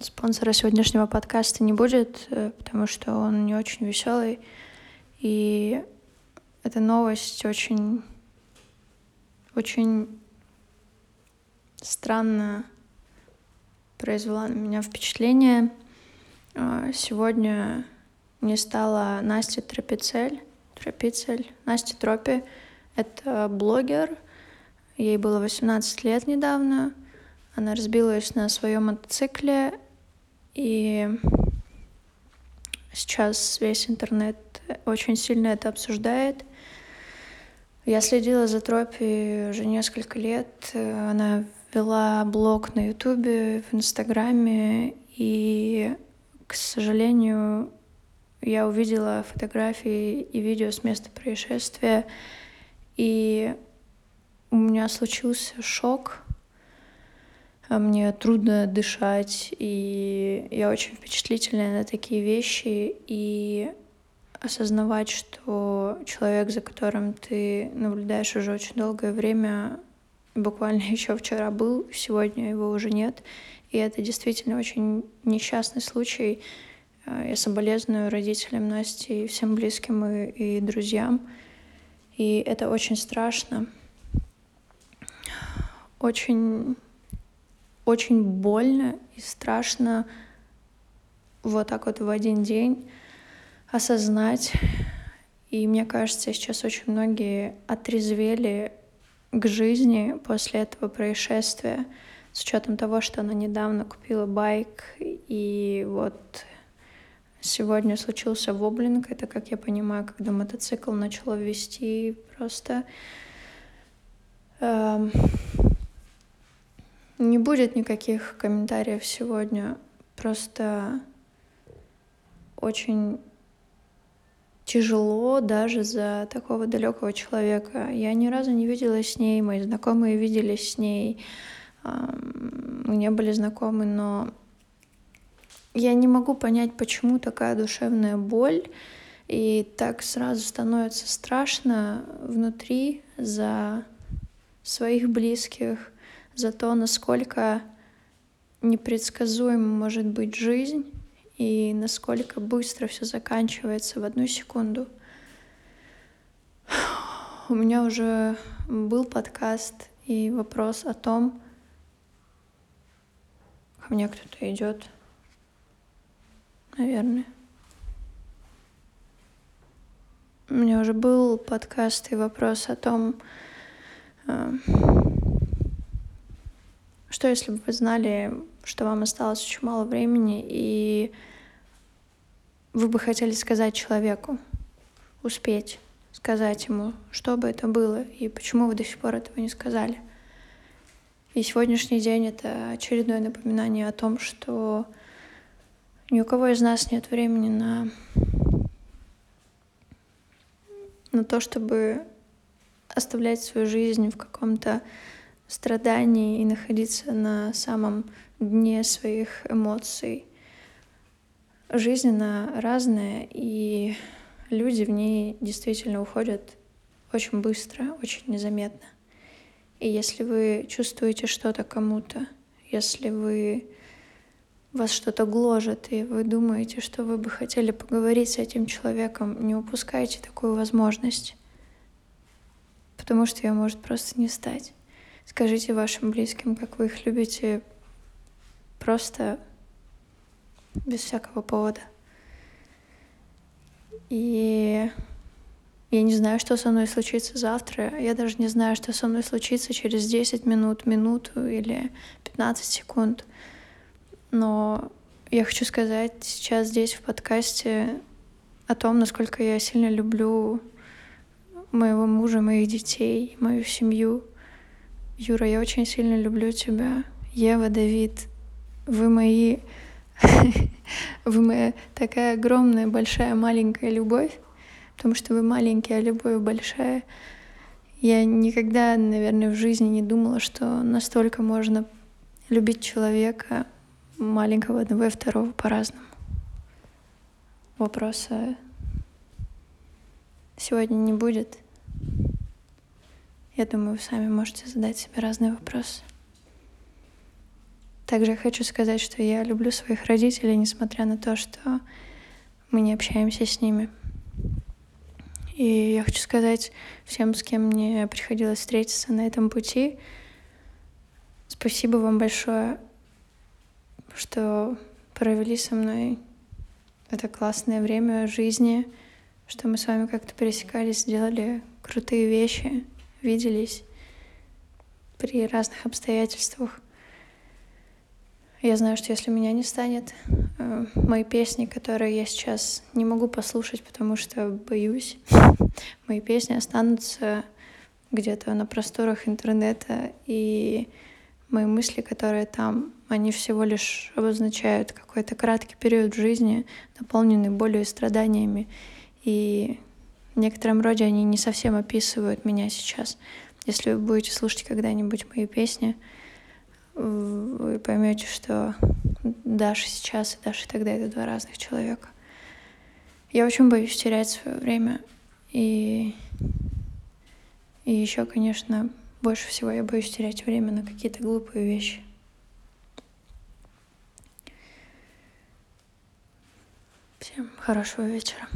Спонсора сегодняшнего подкаста не будет, э, потому что он не очень веселый. И эта новость очень, очень странно произвела на меня впечатление. А, сегодня не стала Настя Тропицель. Тропицель. Настя Тропи — это блогер. Ей было 18 лет недавно. Она разбилась на своем мотоцикле, и сейчас весь интернет очень сильно это обсуждает. Я следила за Тропи уже несколько лет. Она вела блог на Ютубе, в Инстаграме, и, к сожалению, я увидела фотографии и видео с места происшествия, и у меня случился шок. Мне трудно дышать, и я очень впечатлительная на такие вещи, и осознавать, что человек, за которым ты наблюдаешь уже очень долгое время, буквально еще вчера был, сегодня его уже нет. И это действительно очень несчастный случай. Э, я соболезную родителям Насти всем близким и, и друзьям. И это очень страшно. Очень, очень больно и страшно вот так вот в один день осознать. И мне кажется, сейчас очень многие отрезвели к жизни после этого происшествия, с учетом того, что она недавно купила байк, и вот сегодня случился воблинг, это, как я понимаю, когда мотоцикл начала вести просто... Эм, не будет никаких комментариев сегодня, просто очень тяжело даже за такого далекого человека. Я ни разу не виделась с ней, мои знакомые виделись с ней, мы не были знакомы, но я не могу понять, почему такая душевная боль, и так сразу становится страшно внутри за своих близких, за то, насколько непредсказуема может быть жизнь, и насколько быстро все заканчивается в одну секунду. У меня уже был подкаст и вопрос о том, ко мне кто-то идет, наверное. У меня уже был подкаст и вопрос о том, э, что если бы вы знали, что вам осталось очень мало времени, и вы бы хотели сказать человеку, успеть сказать ему, что бы это было и почему вы до сих пор этого не сказали. И сегодняшний день — это очередное напоминание о том, что ни у кого из нас нет времени на, на то, чтобы оставлять свою жизнь в каком-то страдании и находиться на самом дне своих эмоций — жизнь, она разная, и люди в ней действительно уходят очень быстро, очень незаметно. И если вы чувствуете что-то кому-то, если вы вас что-то гложет, и вы думаете, что вы бы хотели поговорить с этим человеком, не упускайте такую возможность, потому что ее может просто не стать. Скажите вашим близким, как вы их любите, просто без всякого повода. И я не знаю, что со мной случится завтра. Я даже не знаю, что со мной случится через 10 минут, минуту или 15 секунд. Но я хочу сказать сейчас здесь в подкасте о том, насколько я сильно люблю моего мужа, моих детей, мою семью. Юра, я очень сильно люблю тебя. Ева, Давид, вы мои Вы моя такая огромная, большая, маленькая любовь, потому что вы маленькие, а любовь большая. Я никогда, наверное, в жизни не думала, что настолько можно любить человека маленького одного и второго по-разному. Вопроса сегодня не будет. Я думаю, вы сами можете задать себе разные вопросы. Также хочу сказать, что я люблю своих родителей, несмотря на то, что мы не общаемся с ними. И я хочу сказать всем, с кем мне приходилось встретиться на этом пути, спасибо вам большое, что провели со мной это классное время жизни, что мы с вами как-то пересекались, сделали крутые вещи, виделись при разных обстоятельствах. Я знаю, что если меня не станет, э, мои песни, которые я сейчас не могу послушать, потому что боюсь, мои песни останутся где-то на просторах интернета, и мои мысли, которые там, они всего лишь обозначают какой-то краткий период жизни, наполненный болью и страданиями, и в некотором роде они не совсем описывают меня сейчас. Если вы будете слушать когда-нибудь мои песни, вы поймете, что Даша сейчас и Даша тогда это два разных человека. Я очень боюсь терять свое время. И, и еще, конечно, больше всего я боюсь терять время на какие-то глупые вещи. Всем хорошего вечера.